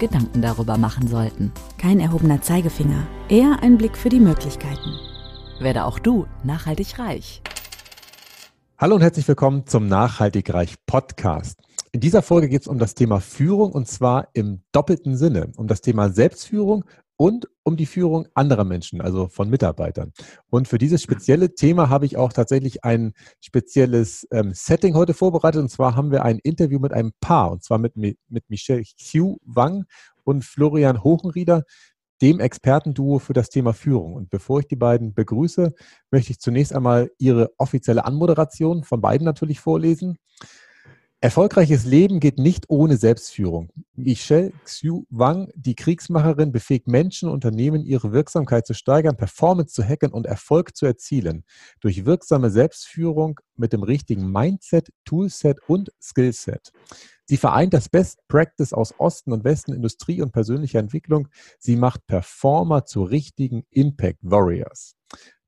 Gedanken darüber machen sollten. Kein erhobener Zeigefinger, eher ein Blick für die Möglichkeiten. Werde auch du nachhaltig reich. Hallo und herzlich willkommen zum Nachhaltig Reich Podcast. In dieser Folge geht es um das Thema Führung und zwar im doppelten Sinne, um das Thema Selbstführung und um die Führung anderer Menschen, also von Mitarbeitern. Und für dieses spezielle Thema habe ich auch tatsächlich ein spezielles ähm, Setting heute vorbereitet. Und zwar haben wir ein Interview mit einem Paar, und zwar mit, mit Michelle Xiu Wang und Florian Hochenrieder, dem Expertenduo für das Thema Führung. Und bevor ich die beiden begrüße, möchte ich zunächst einmal ihre offizielle Anmoderation von beiden natürlich vorlesen. Erfolgreiches Leben geht nicht ohne Selbstführung. Michelle Xiu Wang, die Kriegsmacherin, befähigt Menschen und Unternehmen, ihre Wirksamkeit zu steigern, Performance zu hacken und Erfolg zu erzielen. Durch wirksame Selbstführung mit dem richtigen Mindset, Toolset und Skillset. Sie vereint das Best Practice aus Osten und Westen, Industrie und persönlicher Entwicklung. Sie macht Performer zu richtigen Impact Warriors.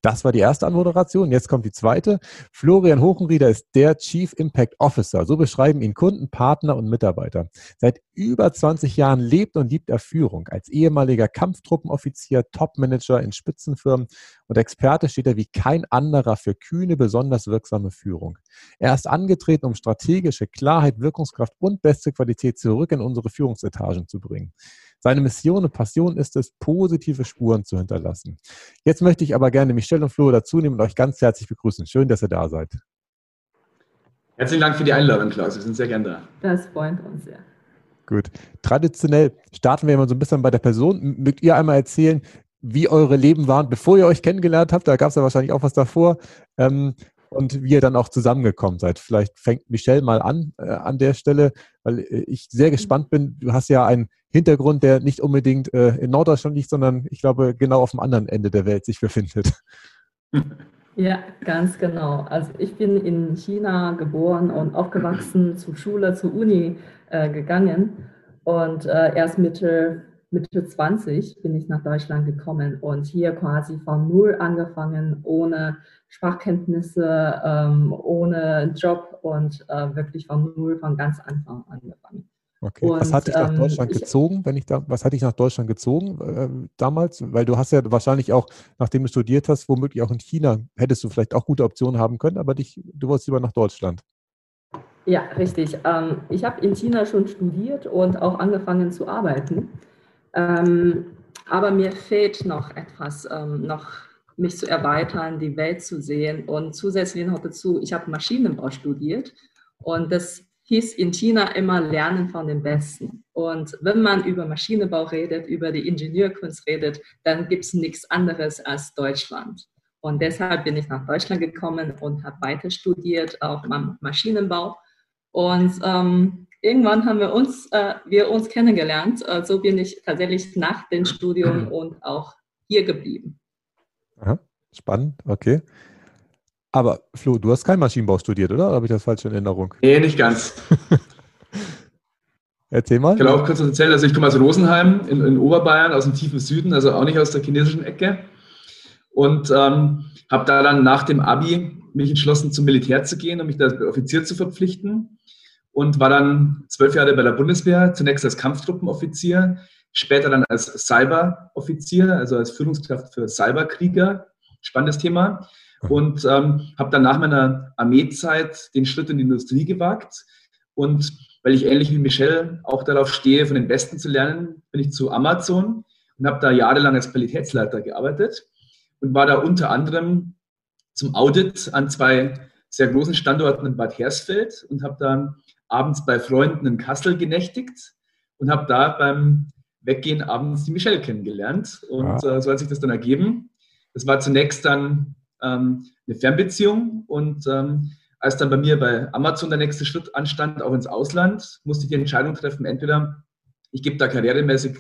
Das war die erste Anmoderation. Jetzt kommt die zweite. Florian Hochenrieder ist der Chief Impact Officer. So beschreiben ihn Kunden, Partner und Mitarbeiter. Seit über 20 Jahren lebt und liebt er Führung. Als ehemaliger Kampftruppenoffizier, Topmanager in Spitzenfirmen und Experte steht er wie kein anderer für kühne, besonders wirksame Führung. Er ist angetreten, um strategische Klarheit, Wirkungskraft und beste Qualität zurück in unsere Führungsetagen zu bringen. Seine Mission und Passion ist es, positive Spuren zu hinterlassen. Jetzt möchte ich aber gerne Michelle und Flo dazu nehmen und euch ganz herzlich begrüßen. Schön, dass ihr da seid. Herzlichen Dank für die Einladung, Klaus. Wir sind sehr gern da. Das freut uns sehr. Gut. Traditionell starten wir immer so ein bisschen bei der Person. Mögt ihr einmal erzählen, wie eure Leben waren, bevor ihr euch kennengelernt habt? Da gab es ja wahrscheinlich auch was davor. Ähm, und wie ihr dann auch zusammengekommen seid. Vielleicht fängt Michelle mal an äh, an der Stelle, weil äh, ich sehr gespannt bin. Du hast ja einen Hintergrund, der nicht unbedingt äh, in Norddeutschland liegt, sondern ich glaube genau auf dem anderen Ende der Welt sich befindet. Ja, ganz genau. Also ich bin in China geboren und aufgewachsen, zur Schule, zur Uni äh, gegangen und äh, erst Mitte Mitte 20 bin ich nach Deutschland gekommen und hier quasi von Null angefangen, ohne Sprachkenntnisse, ähm, ohne Job und äh, wirklich von Null, von ganz Anfang angefangen. Okay. Und, was hat dich nach ähm, Deutschland ähm, gezogen, wenn ich da, was hat dich nach Deutschland gezogen äh, damals? Weil du hast ja wahrscheinlich auch, nachdem du studiert hast, womöglich auch in China, hättest du vielleicht auch gute Optionen haben können, aber dich, du wolltest lieber nach Deutschland. Ja, richtig. Ähm, ich habe in China schon studiert und auch angefangen zu arbeiten. Ähm, aber mir fehlt noch etwas, ähm, noch mich zu erweitern, die Welt zu sehen. Und zusätzlich noch dazu, ich habe Maschinenbau studiert und das hieß in China immer Lernen von den Besten. Und wenn man über Maschinenbau redet, über die Ingenieurkunst redet, dann gibt es nichts anderes als Deutschland. Und deshalb bin ich nach Deutschland gekommen und habe weiter studiert, auch Maschinenbau. Und ähm, irgendwann haben wir uns, äh, wir uns kennengelernt. Äh, so bin ich tatsächlich nach dem Studium und auch hier geblieben. Aha, spannend, okay. Aber Flo, du hast kein Maschinenbau studiert, oder? oder habe ich das falsch in Erinnerung? Nee, nicht ganz. Erzähl mal. Ich kann auch kurz erzählen. Also ich komme aus Rosenheim in, in, Oberbayern, aus dem tiefen Süden, also auch nicht aus der chinesischen Ecke. Und ähm, habe da dann nach dem Abi mich entschlossen, zum Militär zu gehen, um mich da als Offizier zu verpflichten und war dann zwölf Jahre bei der Bundeswehr, zunächst als Kampftruppenoffizier, später dann als Cyberoffizier, also als Führungskraft für Cyberkrieger. Spannendes Thema. Und ähm, habe dann nach meiner Armeezeit den Schritt in die Industrie gewagt. Und weil ich ähnlich wie Michelle auch darauf stehe, von den Besten zu lernen, bin ich zu Amazon und habe da jahrelang als Qualitätsleiter gearbeitet und war da unter anderem zum Audit an zwei sehr großen Standorten in Bad Hersfeld und habe dann abends bei Freunden in Kassel genächtigt und habe da beim Weggehen abends die Michelle kennengelernt. Und ja. äh, so hat sich das dann ergeben. Das war zunächst dann ähm, eine Fernbeziehung und ähm, als dann bei mir bei Amazon der nächste Schritt anstand, auch ins Ausland, musste ich die Entscheidung treffen, entweder ich gebe da karrieremäßig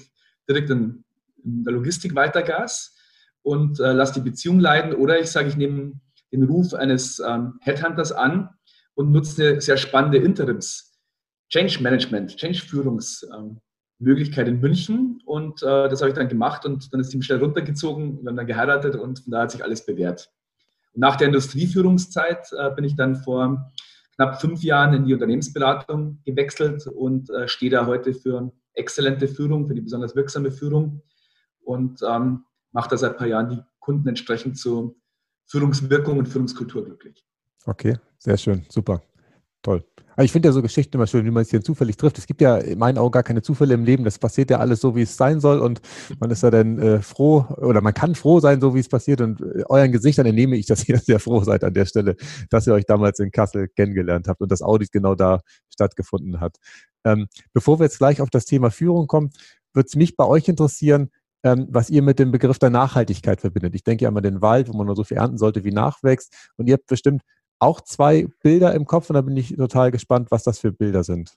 direkt einen in der Logistik weiter Gas und äh, lasse die Beziehung leiden. Oder ich sage, ich nehme den Ruf eines ähm, Headhunters an und nutze eine sehr spannende Interims- Change Management, Change-Führungsmöglichkeit ähm, in München. Und äh, das habe ich dann gemacht und dann ist die schnell runtergezogen, wir haben dann geheiratet und von da hat sich alles bewährt. Und nach der Industrieführungszeit äh, bin ich dann vor knapp fünf Jahren in die Unternehmensberatung gewechselt und äh, stehe da heute für exzellente Führung, für die besonders wirksame Führung und ähm, mache da seit ein paar Jahren die Kunden entsprechend zu Führungswirkung und Führungskultur glücklich. Okay, sehr schön, super, toll. Aber ich finde ja so Geschichten immer schön, wie man sich hier zufällig trifft. Es gibt ja in meinen Augen gar keine Zufälle im Leben. Das passiert ja alles so, wie es sein soll. Und man ist ja dann äh, froh oder man kann froh sein, so wie es passiert. Und äh, euren Gesichtern entnehme ich, dass ihr sehr froh seid an der Stelle, dass ihr euch damals in Kassel kennengelernt habt und das Audit genau da stattgefunden hat. Ähm, bevor wir jetzt gleich auf das Thema Führung kommen, würde es mich bei euch interessieren, ähm, was ihr mit dem Begriff der Nachhaltigkeit verbindet. Ich denke ja an den Wald, wo man nur so viel ernten sollte, wie nachwächst. Und ihr habt bestimmt auch zwei Bilder im Kopf und da bin ich total gespannt, was das für Bilder sind.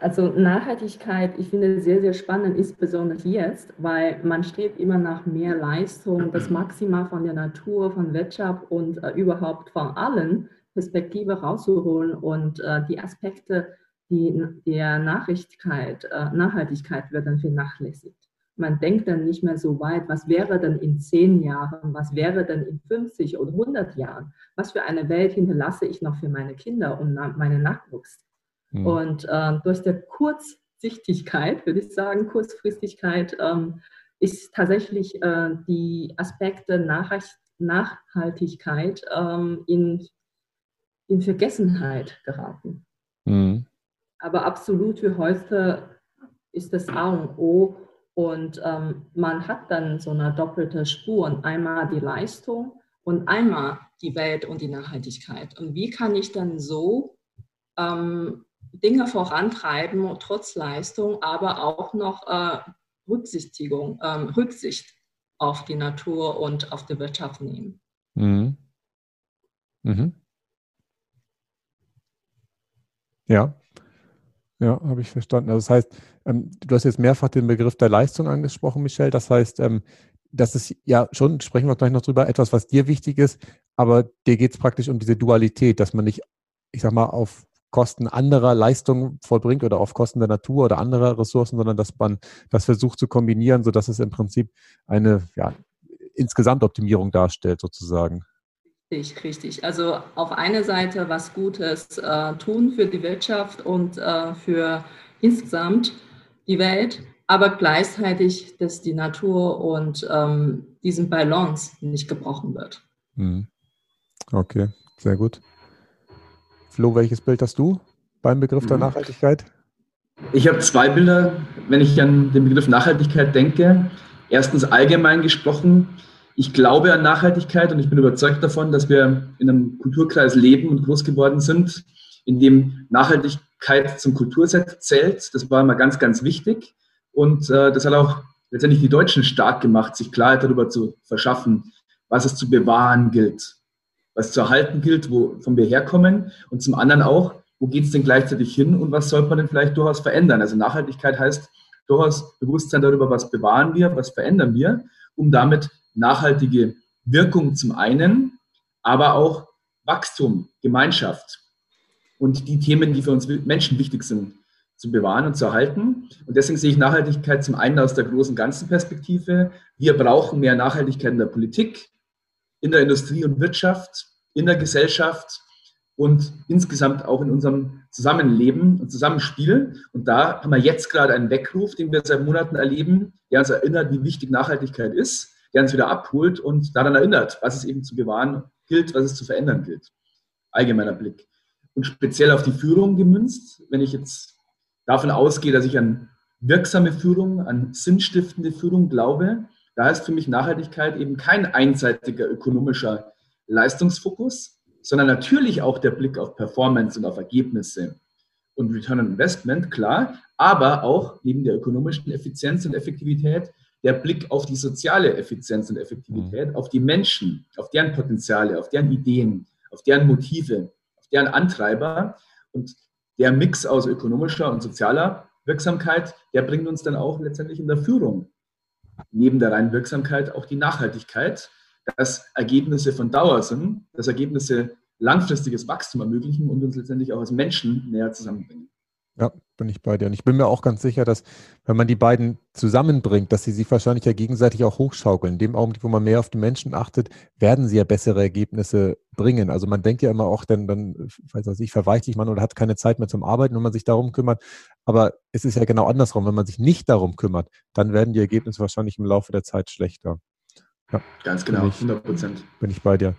Also Nachhaltigkeit, ich finde sehr, sehr spannend, insbesondere jetzt, weil man strebt immer nach mehr Leistung, das Maxima von der Natur, von Wirtschaft und äh, überhaupt von allen Perspektive rauszuholen und äh, die Aspekte die, der Nachrichtigkeit, äh, Nachhaltigkeit wird dann vernachlässigt. Man denkt dann nicht mehr so weit, was wäre denn in zehn Jahren, was wäre denn in 50 oder 100 Jahren, was für eine Welt hinterlasse ich noch für meine Kinder und meine Nachwuchs. Mhm. Und äh, durch die Kurzsichtigkeit, würde ich sagen, Kurzfristigkeit, ähm, ist tatsächlich äh, die Aspekte Nachhaltigkeit ähm, in, in Vergessenheit geraten. Mhm. Aber absolut für heute ist das A und O. Und ähm, man hat dann so eine doppelte Spur. Einmal die Leistung und einmal die Welt und die Nachhaltigkeit. Und wie kann ich dann so ähm, Dinge vorantreiben, trotz Leistung, aber auch noch äh, Rücksichtigung, ähm, Rücksicht auf die Natur und auf die Wirtschaft nehmen? Mhm. Mhm. Ja, ja, habe ich verstanden. Also das heißt, ähm, du hast jetzt mehrfach den Begriff der Leistung angesprochen, Michelle. Das heißt, ähm, das ist ja schon, sprechen wir gleich noch drüber, etwas, was dir wichtig ist, aber dir geht es praktisch um diese Dualität, dass man nicht, ich sag mal, auf Kosten anderer Leistungen vollbringt oder auf Kosten der Natur oder anderer Ressourcen, sondern dass man das versucht zu kombinieren, sodass es im Prinzip eine ja, insgesamt Optimierung darstellt, sozusagen. Richtig, richtig. Also auf einer Seite was Gutes äh, tun für die Wirtschaft und äh, für insgesamt die Welt, aber gleichzeitig, dass die Natur und ähm, diesen Balance nicht gebrochen wird. Mhm. Okay, sehr gut. Flo, welches Bild hast du beim Begriff der mhm. Nachhaltigkeit? Ich habe zwei Bilder, wenn ich an den Begriff Nachhaltigkeit denke. Erstens allgemein gesprochen, ich glaube an Nachhaltigkeit und ich bin überzeugt davon, dass wir in einem Kulturkreis leben und groß geworden sind, in dem Nachhaltigkeit zum Kulturset zählt. Das war immer ganz, ganz wichtig. Und äh, das hat auch letztendlich die Deutschen stark gemacht, sich Klarheit darüber zu verschaffen, was es zu bewahren gilt, was zu erhalten gilt, wovon wir herkommen und zum anderen auch, wo geht es denn gleichzeitig hin und was sollte man denn vielleicht durchaus verändern. Also Nachhaltigkeit heißt durchaus Bewusstsein darüber, was bewahren wir, was verändern wir, um damit nachhaltige Wirkung zum einen, aber auch Wachstum, Gemeinschaft und die Themen, die für uns Menschen wichtig sind, zu bewahren und zu erhalten. Und deswegen sehe ich Nachhaltigkeit zum einen aus der großen ganzen Perspektive. Wir brauchen mehr Nachhaltigkeit in der Politik, in der Industrie und Wirtschaft, in der Gesellschaft und insgesamt auch in unserem Zusammenleben und Zusammenspiel. Und da haben wir jetzt gerade einen Weckruf, den wir seit Monaten erleben, der uns erinnert, wie wichtig Nachhaltigkeit ist der uns wieder abholt und daran erinnert, was es eben zu bewahren gilt, was es zu verändern gilt. Allgemeiner Blick. Und speziell auf die Führung gemünzt, wenn ich jetzt davon ausgehe, dass ich an wirksame Führung, an sinnstiftende Führung glaube, da ist für mich Nachhaltigkeit eben kein einseitiger ökonomischer Leistungsfokus, sondern natürlich auch der Blick auf Performance und auf Ergebnisse und Return on Investment, klar, aber auch neben der ökonomischen Effizienz und Effektivität der Blick auf die soziale Effizienz und Effektivität, mhm. auf die Menschen, auf deren Potenziale, auf deren Ideen, auf deren Motive, auf deren Antreiber und der Mix aus ökonomischer und sozialer Wirksamkeit, der bringt uns dann auch letztendlich in der Führung neben der reinen Wirksamkeit auch die Nachhaltigkeit, dass Ergebnisse von Dauer sind, dass Ergebnisse langfristiges Wachstum ermöglichen und uns letztendlich auch als Menschen näher zusammenbringen. Ja, bin ich bei dir. Und ich bin mir auch ganz sicher, dass wenn man die beiden zusammenbringt, dass sie sich wahrscheinlich ja gegenseitig auch hochschaukeln. In dem Augenblick, wo man mehr auf die Menschen achtet, werden sie ja bessere Ergebnisse bringen. Also man denkt ja immer auch, dann, dann weiß was ich, verweichlicht man oder hat keine Zeit mehr zum Arbeiten, wenn man sich darum kümmert. Aber es ist ja genau andersrum. Wenn man sich nicht darum kümmert, dann werden die Ergebnisse wahrscheinlich im Laufe der Zeit schlechter. Ja, Ganz genau, 100 Prozent. Bin ich bei dir.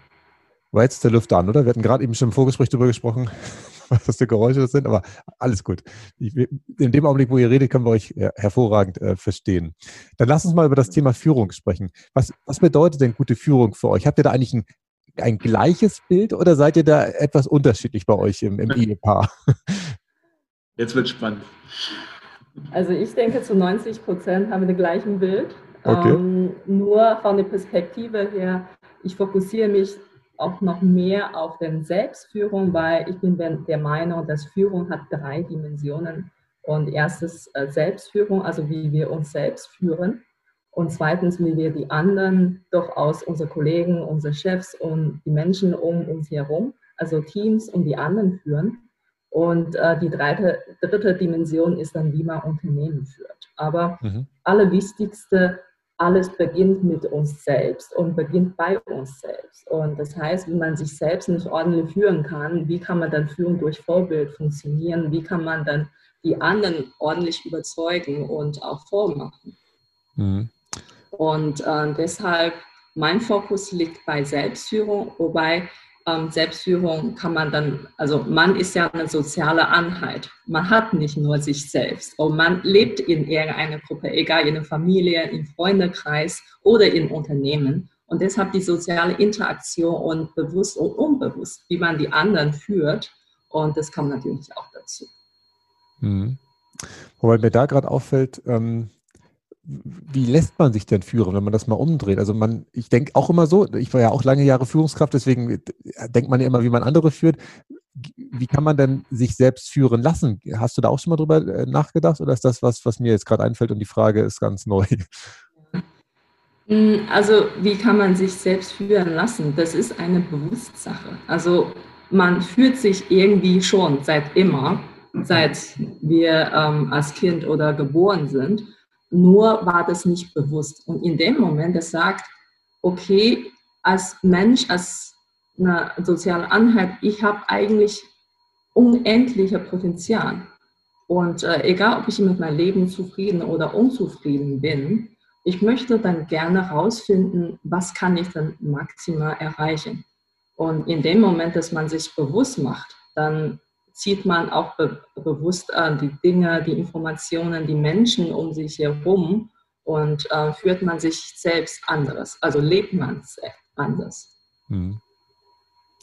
War jetzt der Lüfter an, oder? Wir hatten gerade eben schon im Vorgespräch darüber gesprochen, was für Geräusche das sind, aber alles gut. Ich, in dem Augenblick, wo ihr redet, können wir euch äh, hervorragend äh, verstehen. Dann lasst uns mal über das Thema Führung sprechen. Was, was bedeutet denn gute Führung für euch? Habt ihr da eigentlich ein, ein gleiches Bild oder seid ihr da etwas unterschiedlich bei euch im, im Ehepaar? Jetzt wird spannend. Also ich denke, zu 90 Prozent haben wir das gleiche Bild. Okay. Ähm, nur von der Perspektive her, ich fokussiere mich auch noch mehr auf den Selbstführung, weil ich bin der Meinung, dass Führung hat drei Dimensionen. Und erstes äh, Selbstführung, also wie wir uns selbst führen. Und zweitens, wie wir die anderen durchaus, unsere Kollegen, unsere Chefs und die Menschen um uns herum, also Teams und die anderen führen. Und äh, die dritte, dritte Dimension ist dann, wie man Unternehmen führt. Aber mhm. allerwichtigste alles beginnt mit uns selbst und beginnt bei uns selbst. Und das heißt, wenn man sich selbst nicht ordentlich führen kann, wie kann man dann Führung durch Vorbild funktionieren? Wie kann man dann die anderen ordentlich überzeugen und auch vormachen? Mhm. Und äh, deshalb, mein Fokus liegt bei Selbstführung, wobei ähm, Selbstführung kann man dann, also man ist ja eine soziale Einheit. Man hat nicht nur sich selbst und man lebt in irgendeiner Gruppe, egal in der Familie, im Freundekreis oder im Unternehmen. Und deshalb die soziale Interaktion und bewusst und unbewusst, wie man die anderen führt. Und das kommt natürlich auch dazu. Mhm. Wobei mir da gerade auffällt, ähm, wie lässt man sich denn führen, wenn man das mal umdreht? Also man, ich denke auch immer so, ich war ja auch lange Jahre Führungskraft, deswegen denkt man ja immer, wie man andere führt. Wie kann man denn sich selbst führen lassen? Hast du da auch schon mal drüber äh, nachgedacht oder ist das was, was mir jetzt gerade einfällt und die Frage ist ganz neu? Mm, also wie kann man sich selbst führen lassen? Das ist eine Bewusstsache. Also man fühlt sich irgendwie schon seit immer, seit wir ähm, als Kind oder geboren sind. Nur war das nicht bewusst. Und in dem Moment, das sagt, okay, als Mensch, als eine soziale Einheit, ich habe eigentlich unendliche Potenzial. Und äh, egal, ob ich mit meinem Leben zufrieden oder unzufrieden bin, ich möchte dann gerne herausfinden, was kann ich dann maximal erreichen. Und in dem Moment, dass man sich bewusst macht, dann zieht man auch be bewusst äh, die Dinge, die Informationen, die Menschen um sich herum und äh, führt man sich selbst anderes, also lebt man anders. Hm.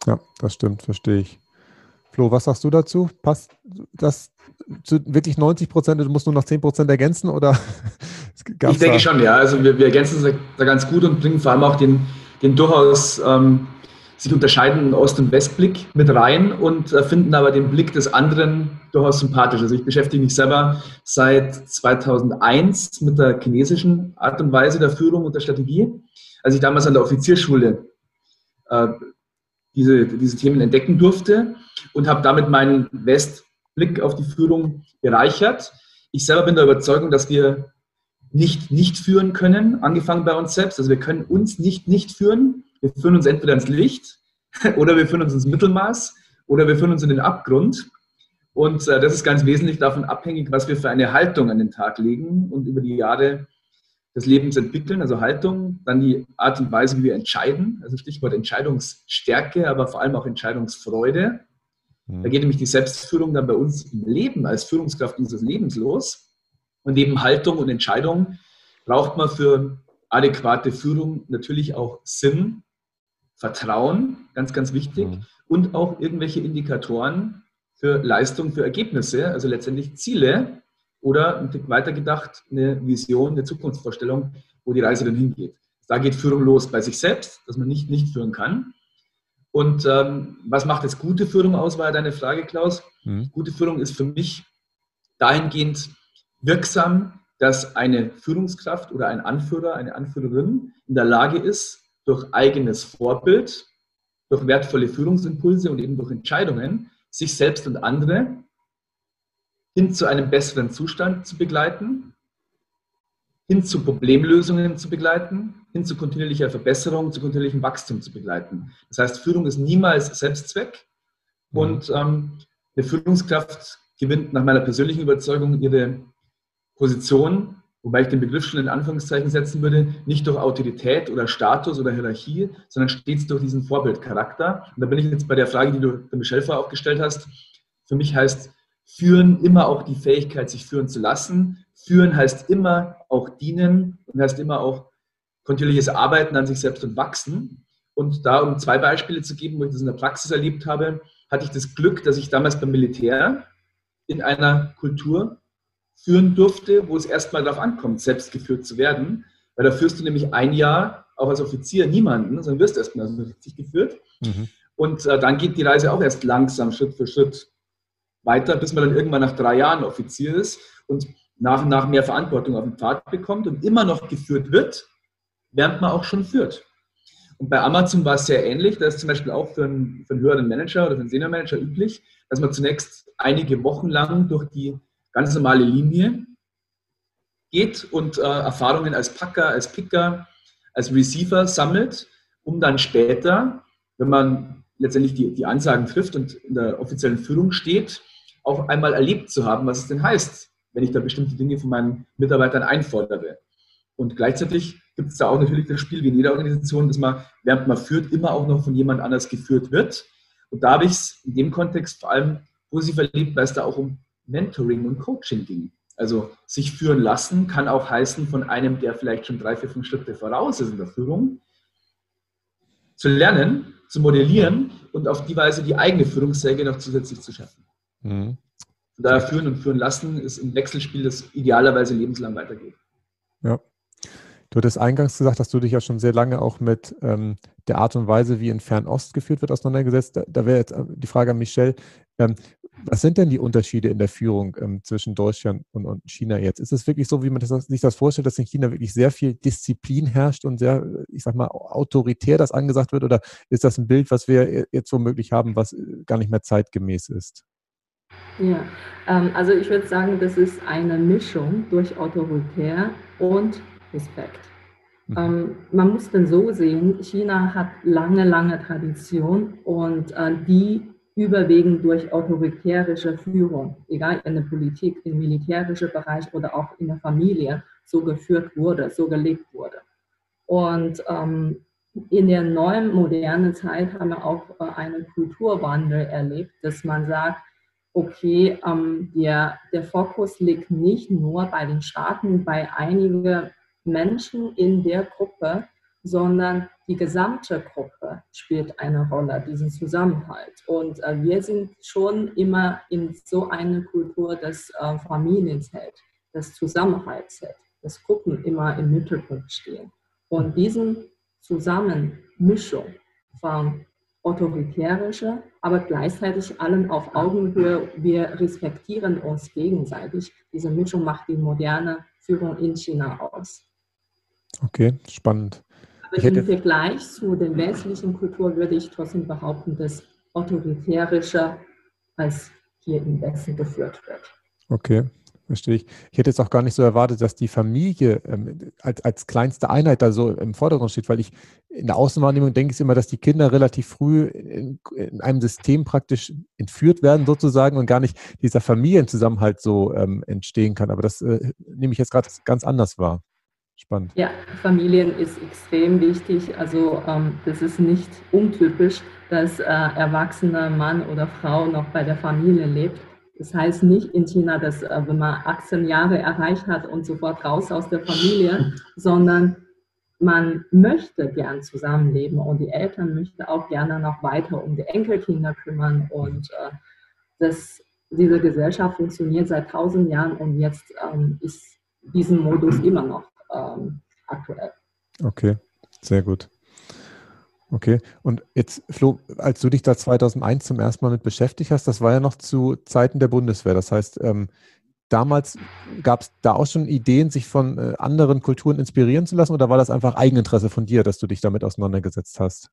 Ja, das stimmt, verstehe ich. Flo, was sagst du dazu? Passt das zu wirklich 90 Prozent? Du musst nur noch 10 Prozent ergänzen oder? ich denke schon, ja. Also wir, wir ergänzen es da ganz gut und bringen vor allem auch den, den durchaus ähm, sich unterscheidenden Ost- und Westblick mit rein und äh, finden aber den Blick des anderen durchaus sympathisch. Also ich beschäftige mich selber seit 2001 mit der chinesischen Art und Weise der Führung und der Strategie. Als ich damals an der Offizierschule äh, diese, diese Themen entdecken durfte und habe damit meinen Westblick auf die Führung bereichert. Ich selber bin der Überzeugung, dass wir nicht nicht führen können, angefangen bei uns selbst. Also wir können uns nicht nicht führen. Wir führen uns entweder ins Licht oder wir führen uns ins Mittelmaß oder wir führen uns in den Abgrund. Und äh, das ist ganz wesentlich davon abhängig, was wir für eine Haltung an den Tag legen und über die Jahre des Lebens entwickeln. Also Haltung, dann die Art und Weise, wie wir entscheiden. Also Stichwort Entscheidungsstärke, aber vor allem auch Entscheidungsfreude. Da geht nämlich die Selbstführung dann bei uns im Leben als Führungskraft unseres Lebens los. Und neben Haltung und Entscheidung braucht man für adäquate Führung natürlich auch Sinn, Vertrauen, ganz, ganz wichtig, mhm. und auch irgendwelche Indikatoren für Leistung, für Ergebnisse, also letztendlich Ziele oder ein Stück weiter gedacht eine Vision, eine Zukunftsvorstellung, wo die Reise dann hingeht. Da geht Führung los bei sich selbst, dass man nicht nicht führen kann. Und ähm, was macht jetzt gute Führung aus, war ja deine Frage, Klaus. Mhm. Gute Führung ist für mich dahingehend wirksam, dass eine Führungskraft oder ein Anführer, eine Anführerin in der Lage ist, durch eigenes Vorbild, durch wertvolle Führungsimpulse und eben durch Entscheidungen, sich selbst und andere hin zu einem besseren Zustand zu begleiten, hin zu Problemlösungen zu begleiten, hin zu kontinuierlicher Verbesserung, zu kontinuierlichem Wachstum zu begleiten. Das heißt, Führung ist niemals Selbstzweck mhm. und ähm, eine Führungskraft gewinnt nach meiner persönlichen Überzeugung ihre Position, wobei ich den Begriff schon in Anführungszeichen setzen würde, nicht durch Autorität oder Status oder Hierarchie, sondern stets durch diesen Vorbildcharakter. Und da bin ich jetzt bei der Frage, die du der Michelle vorher auch gestellt hast. Für mich heißt Führen immer auch die Fähigkeit, sich führen zu lassen. Führen heißt immer auch dienen und heißt immer auch kontinuierliches Arbeiten an sich selbst und wachsen. Und da, um zwei Beispiele zu geben, wo ich das in der Praxis erlebt habe, hatte ich das Glück, dass ich damals beim Militär in einer Kultur führen durfte, wo es erstmal darauf ankommt, selbst geführt zu werden. Weil da führst du nämlich ein Jahr auch als Offizier niemanden, sondern wirst erstmal also richtig geführt. Mhm. Und äh, dann geht die Reise auch erst langsam, Schritt für Schritt weiter, bis man dann irgendwann nach drei Jahren Offizier ist und nach und nach mehr Verantwortung auf dem Pfad bekommt und immer noch geführt wird, während man auch schon führt. Und bei Amazon war es sehr ähnlich. Da ist zum Beispiel auch für einen, für einen höheren Manager oder für einen Senior Manager üblich, dass man zunächst einige Wochen lang durch die ganz normale Linie geht und äh, Erfahrungen als Packer, als Picker, als Receiver sammelt, um dann später, wenn man letztendlich die, die Ansagen trifft und in der offiziellen Führung steht, auch einmal erlebt zu haben, was es denn heißt, wenn ich da bestimmte Dinge von meinen Mitarbeitern einfordere. Und gleichzeitig gibt es da auch natürlich das Spiel wie in jeder Organisation, dass man, während man führt, immer auch noch von jemand anders geführt wird. Und da habe ich es in dem Kontext vor allem positiv erlebt, weil es da auch um Mentoring und Coaching ging. Also sich führen lassen kann auch heißen, von einem, der vielleicht schon drei, vier, fünf Schritte voraus ist in der Führung, zu lernen, zu modellieren und auf die Weise die eigene Führungssäge noch zusätzlich zu schaffen. Mhm. Von daher führen und führen lassen ist ein Wechselspiel, das idealerweise lebenslang weitergeht. Ja. Du hattest eingangs gesagt, dass du dich ja schon sehr lange auch mit ähm, der Art und Weise, wie in Fernost geführt wird, auseinandergesetzt. Da, da wäre jetzt äh, die Frage an Michelle, ähm, was sind denn die Unterschiede in der Führung ähm, zwischen Deutschland und, und, China jetzt? Ist es wirklich so, wie man das, sich das vorstellt, dass in China wirklich sehr viel Disziplin herrscht und sehr, ich sag mal, autoritär das angesagt wird? Oder ist das ein Bild, was wir jetzt womöglich haben, was äh, gar nicht mehr zeitgemäß ist? Ja, ähm, also ich würde sagen, das ist eine Mischung durch autoritär und Respekt. Mhm. Ähm, man muss denn so sehen, China hat lange, lange Tradition und äh, die überwiegend durch autoritärische Führung, egal in der Politik, im militärischen Bereich oder auch in der Familie, so geführt wurde, so gelebt wurde. Und ähm, in der neuen modernen Zeit haben wir auch äh, einen Kulturwandel erlebt, dass man sagt, okay, ähm, der, der Fokus liegt nicht nur bei den Staaten, bei einigen Menschen in der Gruppe, sondern die gesamte Gruppe spielt eine Rolle, diesen Zusammenhalt. Und äh, wir sind schon immer in so einer Kultur des äh, Familiens hält, des Zusammenhalts hält, dass Gruppen immer im Mittelpunkt stehen. Und diesen Zusammenmischung von autoritärischer, aber gleichzeitig allen auf Augenhöhe, wir respektieren uns gegenseitig. Diese Mischung macht die moderne Führung in China aus. Okay, spannend. Aber im Vergleich zu der westlichen Kultur würde ich trotzdem behaupten, dass autoritärischer als hier im Westen geführt wird. Okay, verstehe ich. Ich hätte jetzt auch gar nicht so erwartet, dass die Familie ähm, als, als kleinste Einheit da so im Vordergrund steht, weil ich in der Außenwahrnehmung denke ich immer, dass die Kinder relativ früh in, in, einem System praktisch entführt werden sozusagen und gar nicht dieser Familienzusammenhalt so ähm, entstehen kann. Aber das äh, nehme ich jetzt gerade ganz anders wahr. Spannend. Ja, Familien ist extrem wichtig. Also ähm, das ist nicht untypisch, dass äh, erwachsener Mann oder Frau noch bei der Familie lebt. Das heißt nicht in China, dass äh, wenn man 18 Jahre erreicht hat und sofort raus aus der Familie, sondern man möchte gern zusammenleben und die Eltern möchten auch gerne noch weiter um die Enkelkinder kümmern und äh, das, diese Gesellschaft funktioniert seit tausend Jahren und jetzt ähm, ist diesen Modus immer noch ähm, aktuell. Okay, sehr gut. Okay, und jetzt, Flo, als du dich da 2001 zum ersten Mal mit beschäftigt hast, das war ja noch zu Zeiten der Bundeswehr. Das heißt, ähm, damals, gab es da auch schon Ideen, sich von äh, anderen Kulturen inspirieren zu lassen oder war das einfach Eigeninteresse von dir, dass du dich damit auseinandergesetzt hast?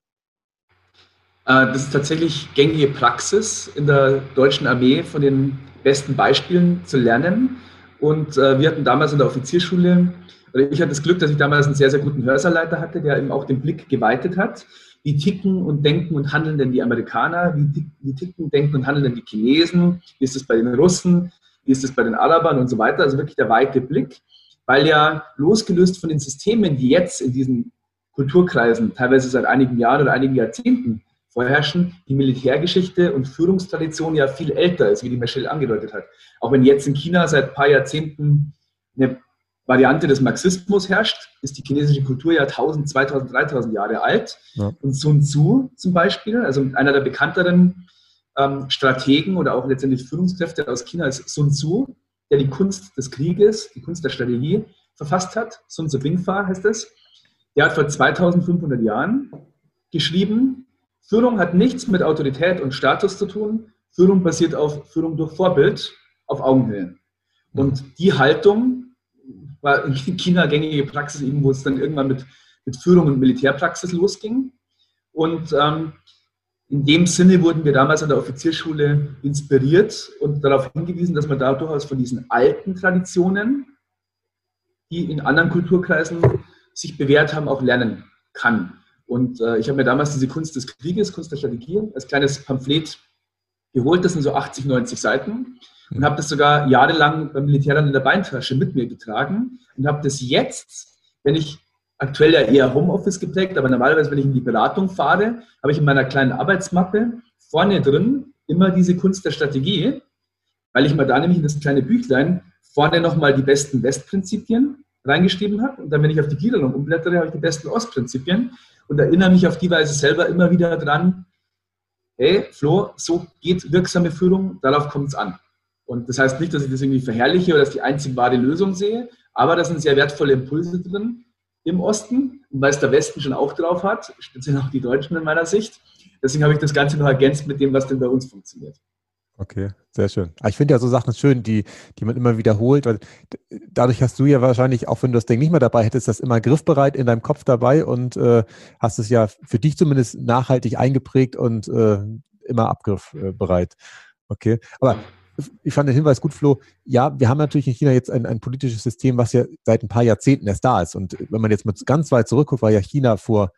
Äh, das ist tatsächlich gängige Praxis in der deutschen Armee, von den besten Beispielen zu lernen. Und äh, wir hatten damals in der Offizierschule, oder ich hatte das Glück, dass ich damals einen sehr, sehr guten Hörsaalleiter hatte, der eben auch den Blick geweitet hat. Wie ticken und denken und handeln denn die Amerikaner? Wie, wie ticken, denken und handeln denn die Chinesen? Wie ist es bei den Russen? Wie ist es bei den Arabern und so weiter? Also wirklich der weite Blick, weil ja losgelöst von den Systemen, die jetzt in diesen Kulturkreisen teilweise seit einigen Jahren oder einigen Jahrzehnten vorherrschen, die Militärgeschichte und Führungstradition ja viel älter ist, wie die Michelle angedeutet hat. Auch wenn jetzt in China seit ein paar Jahrzehnten eine Variante des Marxismus herrscht, ist die chinesische Kultur ja 1000, 2000, 3000 Jahre alt. Ja. Und Sun Tzu zum Beispiel, also einer der bekannteren ähm, Strategen oder auch letztendlich Führungskräfte aus China ist Sun Tzu, der die Kunst des Krieges, die Kunst der Strategie verfasst hat. Sun Tzu Bingfa heißt es. Der hat vor 2500 Jahren geschrieben, Führung hat nichts mit Autorität und Status zu tun. Führung basiert auf Führung durch Vorbild auf Augenhöhe. Und die Haltung war in China gängige Praxis, eben, wo es dann irgendwann mit, mit Führung und Militärpraxis losging. Und ähm, in dem Sinne wurden wir damals an der Offizierschule inspiriert und darauf hingewiesen, dass man da durchaus von diesen alten Traditionen, die in anderen Kulturkreisen sich bewährt haben, auch lernen kann. Und äh, ich habe mir damals diese Kunst des Krieges, Kunst der Strategie, als kleines Pamphlet geholt. Das sind so 80, 90 Seiten. Und habe das sogar jahrelang beim Militär dann in der Beintasche mit mir getragen und habe das jetzt, wenn ich aktuell ja eher Homeoffice geprägt, aber normalerweise, wenn ich in die Beratung fahre, habe ich in meiner kleinen Arbeitsmappe vorne drin immer diese Kunst der Strategie, weil ich mir da nämlich in das kleine Büchlein vorne nochmal die besten Westprinzipien reingeschrieben habe. Und dann, wenn ich auf die Gliederung umblättere, habe ich die besten Ostprinzipien und erinnere mich auf die Weise selber immer wieder dran, hey, Flo, so geht wirksame Führung, darauf kommt es an. Und das heißt nicht, dass ich das irgendwie verherrliche oder dass die einzig wahre Lösung sehe, aber da sind sehr wertvolle Impulse drin im Osten, weil es der Westen schon auch drauf hat, speziell auch die Deutschen in meiner Sicht. Deswegen habe ich das Ganze noch ergänzt mit dem, was denn bei uns funktioniert. Okay, sehr schön. Aber ich finde ja so Sachen schön, die, die man immer wiederholt, weil dadurch hast du ja wahrscheinlich, auch wenn du das Ding nicht mehr dabei hättest, das immer griffbereit in deinem Kopf dabei und äh, hast es ja für dich zumindest nachhaltig eingeprägt und äh, immer abgriffbereit. Okay, aber ich fand den Hinweis gut, Flo. Ja, wir haben natürlich in China jetzt ein, ein politisches System, was ja seit ein paar Jahrzehnten erst da ist. Und wenn man jetzt mal ganz weit zurückguckt, war ja China vor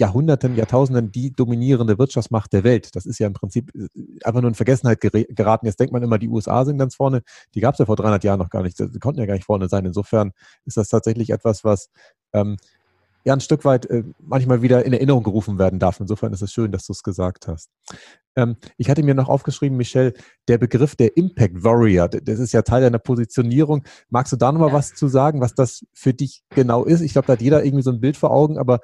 Jahrhunderten, Jahrtausenden die dominierende Wirtschaftsmacht der Welt. Das ist ja im Prinzip äh, einfach nur in Vergessenheit geraten. Jetzt denkt man immer, die USA sind ganz vorne. Die gab es ja vor 300 Jahren noch gar nicht. Die konnten ja gar nicht vorne sein. Insofern ist das tatsächlich etwas, was ähm, ja ein Stück weit äh, manchmal wieder in Erinnerung gerufen werden darf. Insofern ist es schön, dass du es gesagt hast. Ähm, ich hatte mir noch aufgeschrieben, Michelle, der Begriff der Impact Warrior, das ist ja Teil deiner Positionierung. Magst du da nochmal ja. was zu sagen, was das für dich genau ist? Ich glaube, da hat jeder irgendwie so ein Bild vor Augen, aber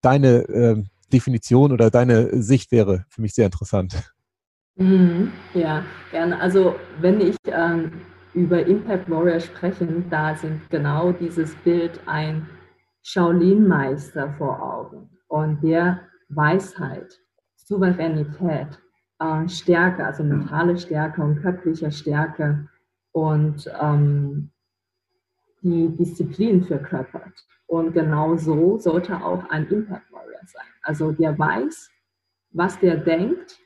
deine äh, Definition oder deine Sicht wäre für mich sehr interessant. Mhm, ja, gerne. Also wenn ich ähm, über Impact Warrior spreche, da sind genau dieses Bild ein Shaolin-Meister vor Augen und der Weisheit, Souveränität, äh, Stärke, also mentale Stärke und körperliche Stärke und ähm, die Disziplin verkörpert. Und genau so sollte auch ein Impact Warrior sein. Also der weiß, was der denkt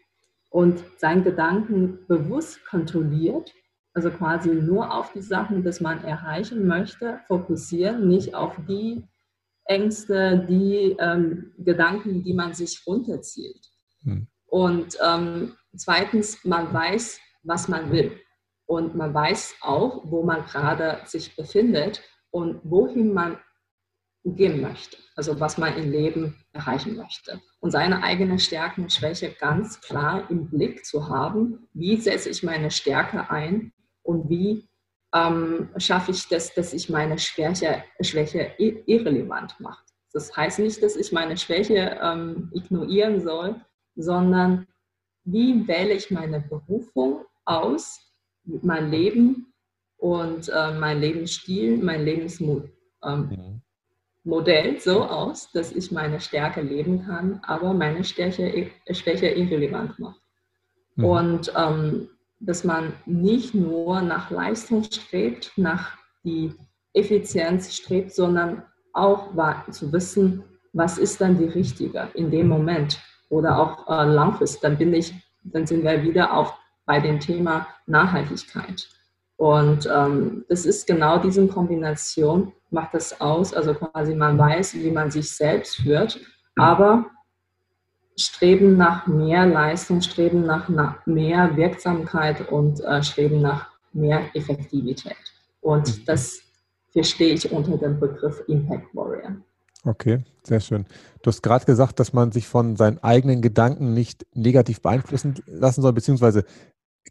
und seinen Gedanken bewusst kontrolliert. Also quasi nur auf die Sachen, die man erreichen möchte, fokussieren, nicht auf die Ängste, die ähm, Gedanken, die man sich runterzieht. Hm. Und ähm, zweitens, man weiß, was man will. Und man weiß auch, wo man gerade sich befindet und wohin man gehen möchte, also was man im Leben erreichen möchte. Und seine eigenen Stärken und Schwäche ganz klar im Blick zu haben, wie setze ich meine Stärke ein und wie ähm, schaffe ich das, dass ich meine Schwäche, Schwäche irrelevant mache. Das heißt nicht, dass ich meine Schwäche ähm, ignorieren soll, sondern wie wähle ich meine Berufung aus, mein Leben und äh, mein Lebensstil, mein Lebensmut. Ähm, mhm. Modell so aus, dass ich meine Stärke leben kann, aber meine Stärke, Schwäche irrelevant macht. Mhm. Und ähm, dass man nicht nur nach Leistung strebt, nach die Effizienz strebt, sondern auch zu wissen, was ist dann die richtige in dem Moment oder auch äh, langfristig. Dann bin ich, dann sind wir wieder auch bei dem Thema Nachhaltigkeit. Und ähm, das ist genau diese Kombination, macht das aus. Also quasi man weiß, wie man sich selbst führt, aber streben nach mehr Leistung, streben nach, nach mehr Wirksamkeit und äh, streben nach mehr Effektivität. Und mhm. das verstehe ich unter dem Begriff Impact Warrior. Okay, sehr schön. Du hast gerade gesagt, dass man sich von seinen eigenen Gedanken nicht negativ beeinflussen lassen soll, beziehungsweise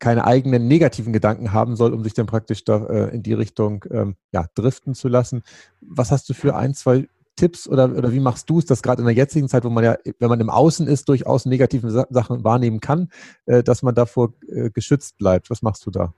keine eigenen negativen Gedanken haben soll, um sich dann praktisch da äh, in die Richtung ähm, ja, driften zu lassen. Was hast du für ein, zwei Tipps oder, oder wie machst du es, dass gerade in der jetzigen Zeit, wo man ja, wenn man im Außen ist, durchaus negative Sachen wahrnehmen kann, äh, dass man davor äh, geschützt bleibt? Was machst du da?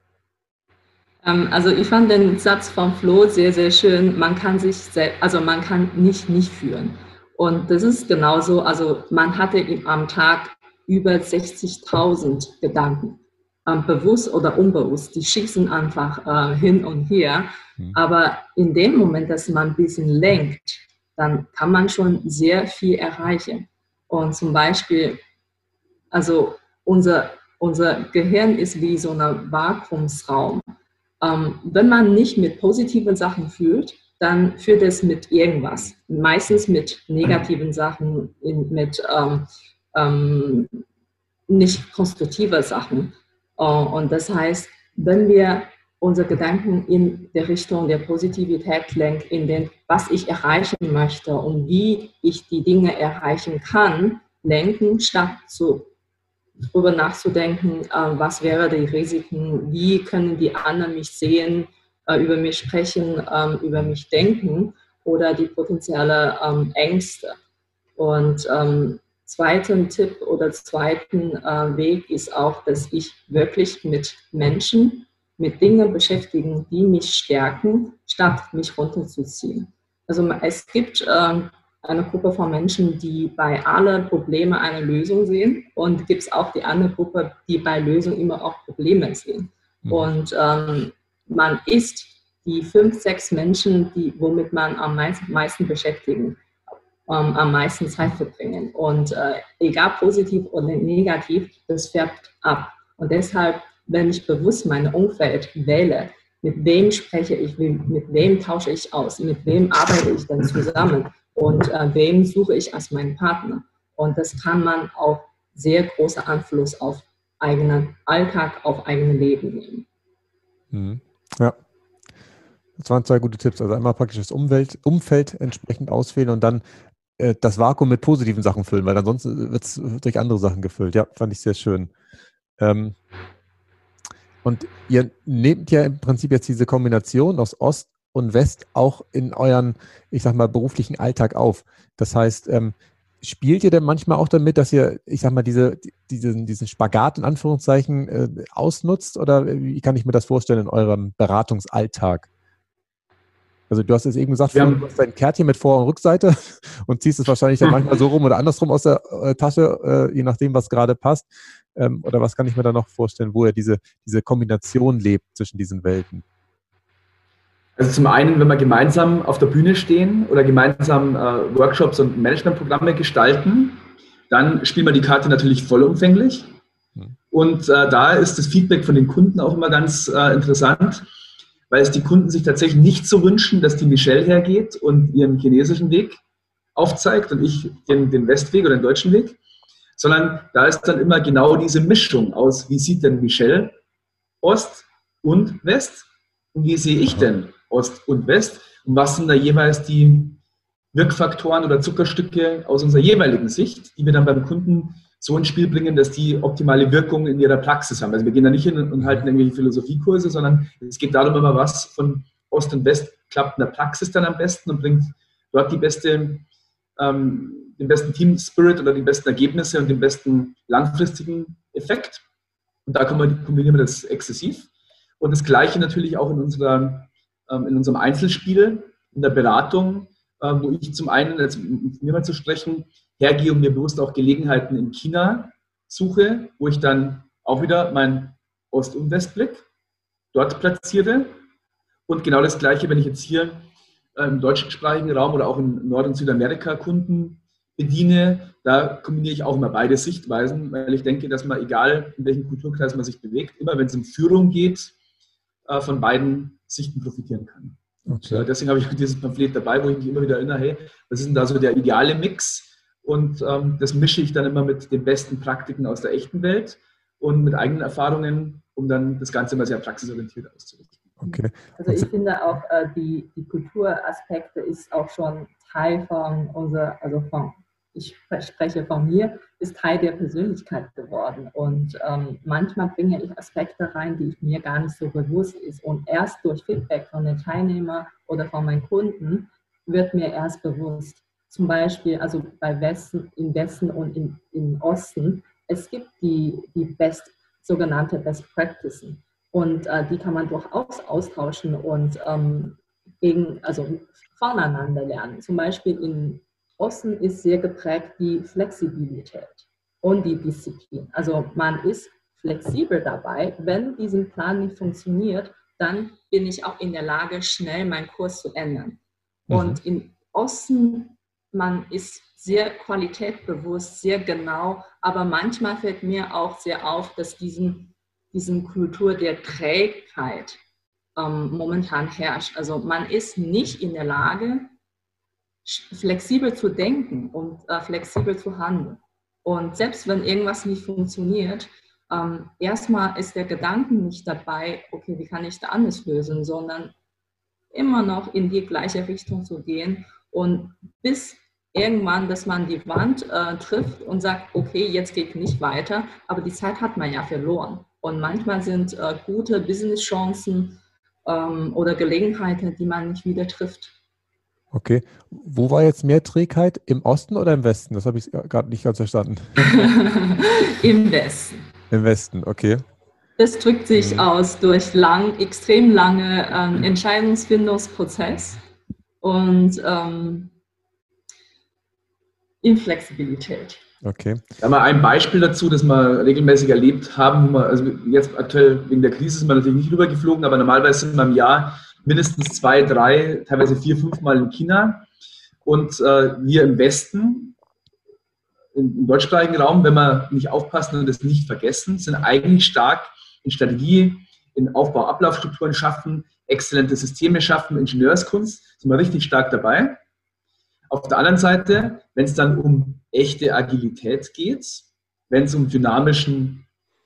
Ähm, also ich fand den Satz von Flo sehr, sehr schön. Man kann sich selbst, also man kann nicht nicht führen. Und das ist genauso, also man hatte am Tag über 60.000 Gedanken, ähm, bewusst oder unbewusst. Die schießen einfach äh, hin und her. Mhm. Aber in dem Moment, dass man ein bisschen lenkt, dann kann man schon sehr viel erreichen. Und zum Beispiel, also unser, unser Gehirn ist wie so ein Vakuumsraum. Ähm, wenn man nicht mit positiven Sachen fühlt, dann führt es mit irgendwas. Meistens mit negativen Sachen, mit ähm, ähm, nicht konstruktiven Sachen. Uh, und das heißt, wenn wir unsere Gedanken in der Richtung der Positivität lenken, in den, was ich erreichen möchte und wie ich die Dinge erreichen kann, lenken, statt zu darüber nachzudenken, äh, was wäre die Risiken, wie können die anderen mich sehen, äh, über mich sprechen, äh, über mich denken oder die potenziellen ähm, Ängste. Und ähm, zweiten Tipp oder zweiten äh, Weg ist auch, dass ich wirklich mit Menschen mit Dingen beschäftigen, die mich stärken, statt mich runterzuziehen. Also es gibt äh, eine Gruppe von Menschen, die bei allen Problemen eine Lösung sehen und gibt es auch die andere Gruppe, die bei Lösungen immer auch Probleme sehen. Mhm. Und ähm, man ist die fünf, sechs Menschen, die, womit man am meisten, meisten beschäftigen, ähm, am meisten Zeit verbringen. Und äh, egal positiv oder negativ, das färbt ab. Und deshalb wenn ich bewusst mein Umfeld wähle, mit wem spreche ich, mit wem tausche ich aus, mit wem arbeite ich dann zusammen und äh, wem suche ich als meinen Partner. Und das kann man auch sehr großer Einfluss auf eigenen Alltag, auf eigene Leben nehmen. Mhm. Ja. Das waren zwei gute Tipps. Also einmal praktisch das Umwelt, Umfeld entsprechend auswählen und dann äh, das Vakuum mit positiven Sachen füllen, weil ansonsten wird es durch andere Sachen gefüllt. Ja, fand ich sehr schön. Ähm, und ihr nehmt ja im Prinzip jetzt diese Kombination aus Ost und West auch in euren, ich sag mal, beruflichen Alltag auf. Das heißt, ähm, spielt ihr denn manchmal auch damit, dass ihr, ich sag mal, diese, diesen, diesen Spagat in Anführungszeichen äh, ausnutzt? Oder wie kann ich mir das vorstellen in eurem Beratungsalltag? Also du hast es eben gesagt, du hast dein Kärtchen mit Vor- und Rückseite und ziehst es wahrscheinlich dann manchmal so rum oder andersrum aus der äh, Tasche, äh, je nachdem, was gerade passt. Ähm, oder was kann ich mir da noch vorstellen, wo er diese, diese Kombination lebt zwischen diesen Welten? Also zum einen, wenn wir gemeinsam auf der Bühne stehen oder gemeinsam äh, Workshops und Managementprogramme gestalten, dann spielen wir die Karte natürlich vollumfänglich. Hm. Und äh, da ist das Feedback von den Kunden auch immer ganz äh, interessant, weil es die Kunden sich tatsächlich nicht so wünschen, dass die Michelle hergeht und ihren chinesischen Weg aufzeigt und ich den, den Westweg oder den deutschen Weg, sondern da ist dann immer genau diese Mischung aus, wie sieht denn Michelle Ost und West und wie sehe ich denn Ost und West und was sind da jeweils die Wirkfaktoren oder Zuckerstücke aus unserer jeweiligen Sicht, die wir dann beim Kunden so ins Spiel bringen, dass die optimale Wirkung in ihrer Praxis haben. Also wir gehen da nicht hin und halten irgendwelche Philosophiekurse, sondern es geht darum immer, was von Ost und West klappt in der Praxis dann am besten und bringt dort die beste ähm, den besten Team Spirit oder die besten Ergebnisse und den besten langfristigen Effekt. Und da kombinieren wir das exzessiv. Und das Gleiche natürlich auch in, unserer, in unserem Einzelspiel, in der Beratung, äh, wo ich zum einen, jetzt mit mir mal zu sprechen, hergehe und mir bewusst auch Gelegenheiten in China suche, wo ich dann auch wieder mein Ost- und Westblick dort platziere. Und genau das Gleiche, wenn ich jetzt hier im deutschsprachigen Raum oder auch in Nord- und Südamerika Kunden bediene, da kombiniere ich auch immer beide Sichtweisen, weil ich denke, dass man, egal in welchem Kulturkreis man sich bewegt, immer wenn es um Führung geht, äh, von beiden Sichten profitieren kann. Okay. deswegen habe ich dieses Pamphlet dabei, wo ich mich immer wieder erinnere, hey, was ist denn da so der ideale Mix? Und ähm, das mische ich dann immer mit den besten Praktiken aus der echten Welt und mit eigenen Erfahrungen, um dann das Ganze mal sehr praxisorientiert auszurichten. Okay. Also ich finde auch, äh, die, die Kulturaspekte ist auch schon Teil von unserer, also von, ich spreche von mir, ist Teil der Persönlichkeit geworden. Und ähm, manchmal bringe ich Aspekte rein, die mir gar nicht so bewusst ist. Und erst durch Feedback von den Teilnehmern oder von meinen Kunden wird mir erst bewusst. Zum Beispiel, also bei Westen, im Westen und im, im Osten, es gibt die, die Best, sogenannte Best Practices. Und äh, die kann man durchaus austauschen und ähm, gegen, also voneinander lernen. Zum Beispiel im Osten ist sehr geprägt die Flexibilität und die Disziplin. Also man ist flexibel dabei. Wenn diesen Plan nicht funktioniert, dann bin ich auch in der Lage, schnell meinen Kurs zu ändern. Mhm. Und im Osten, man ist sehr qualitätbewusst, sehr genau, aber manchmal fällt mir auch sehr auf, dass diesen diesen Kultur der Trägheit ähm, momentan herrscht. Also man ist nicht in der Lage, flexibel zu denken und äh, flexibel zu handeln. Und selbst wenn irgendwas nicht funktioniert, ähm, erstmal ist der Gedanke nicht dabei, okay, wie kann ich da anders lösen, sondern immer noch in die gleiche Richtung zu gehen und bis irgendwann, dass man die Wand äh, trifft und sagt, okay, jetzt geht nicht weiter, aber die Zeit hat man ja verloren. Und manchmal sind äh, gute Business-Chancen ähm, oder Gelegenheiten, die man nicht wieder trifft. Okay. Wo war jetzt mehr Trägheit? Im Osten oder im Westen? Das habe ich gerade nicht ganz verstanden. Im Westen. Im Westen, okay. Das drückt sich mhm. aus durch lang, extrem lange ähm, Entscheidungsfindungsprozess und ähm, Inflexibilität. Okay. Da mal ein Beispiel dazu, das wir regelmäßig erlebt haben. also jetzt aktuell wegen der Krise sind wir natürlich nicht rübergeflogen, aber normalerweise sind wir im Jahr mindestens zwei, drei, teilweise vier, fünf Mal in China. Und äh, wir im Westen, im, im deutschsprachigen Raum, wenn wir nicht aufpassen und das nicht vergessen, sind eigentlich stark in Strategie, in Aufbau, Ablaufstrukturen schaffen, exzellente Systeme schaffen, Ingenieurskunst, sind wir richtig stark dabei. Auf der anderen Seite, wenn es dann um echte Agilität geht, wenn es um dynamischen,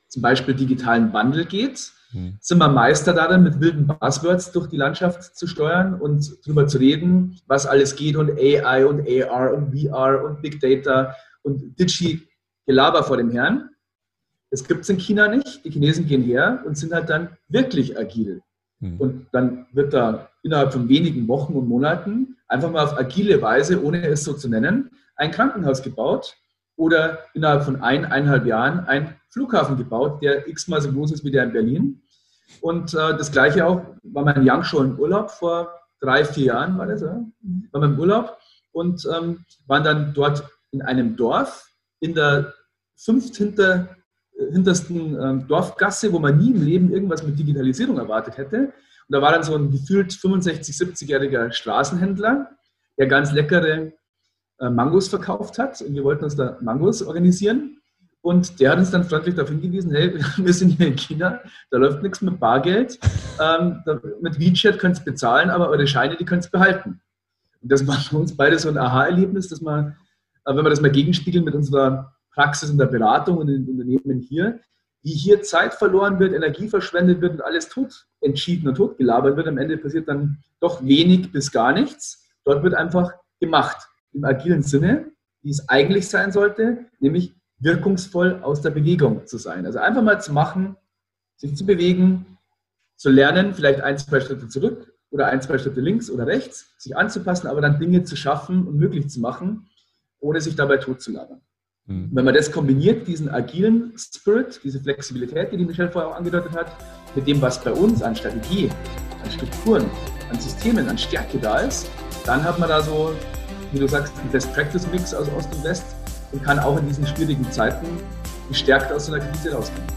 zum Beispiel digitalen Wandel geht, mhm. sind wir Meister darin, mit wilden Buzzwords durch die Landschaft zu steuern und darüber zu reden, was alles geht und AI und AR und VR und Big Data und Digi-Gelaber vor dem Herrn. Das gibt es in China nicht. Die Chinesen gehen her und sind halt dann wirklich agil. Mhm. Und dann wird da innerhalb von wenigen Wochen und Monaten einfach mal auf agile Weise, ohne es so zu nennen, ein Krankenhaus gebaut oder innerhalb von ein, eineinhalb Jahren ein Flughafen gebaut, der x-mal so groß ist wie der in Berlin. Und äh, das gleiche auch, war mein Young im Urlaub vor drei, vier Jahren, war das, ja? war mein Urlaub und ähm, waren dann dort in einem Dorf in der fünft hinter, hintersten ähm, Dorfgasse, wo man nie im Leben irgendwas mit Digitalisierung erwartet hätte. Und da war dann so ein gefühlt 65, 70-jähriger Straßenhändler, der ganz leckere äh, Mangos verkauft hat. Und wir wollten uns da Mangos organisieren. Und der hat uns dann freundlich darauf hingewiesen, hey, wir sind hier in China, da läuft nichts mit Bargeld. Ähm, mit WeChat könnt ihr bezahlen, aber eure Scheine, die könnt ihr behalten. Und das war für uns beide so ein Aha-Erlebnis, dass man, äh, wenn wir das mal gegenspiegeln mit unserer Praxis in der Beratung und in den Unternehmen hier, wie hier Zeit verloren wird, Energie verschwendet wird und alles tot entschieden und totgelabert wird. Am Ende passiert dann doch wenig bis gar nichts. Dort wird einfach gemacht im agilen Sinne, wie es eigentlich sein sollte, nämlich wirkungsvoll aus der Bewegung zu sein. Also einfach mal zu machen, sich zu bewegen, zu lernen, vielleicht ein, zwei Schritte zurück oder ein, zwei Schritte links oder rechts, sich anzupassen, aber dann Dinge zu schaffen und möglich zu machen, ohne sich dabei totzulabern. Mhm. Wenn man das kombiniert, diesen agilen Spirit, diese Flexibilität, die die Michelle vorher auch angedeutet hat, mit dem, was bei uns an Strategie, an Strukturen, an Systemen, an Stärke da ist, dann hat man da so, wie du sagst, einen Best-Practice-Mix aus Ost und West und kann auch in diesen schwierigen Zeiten gestärkt aus so einer Krise rauskommen.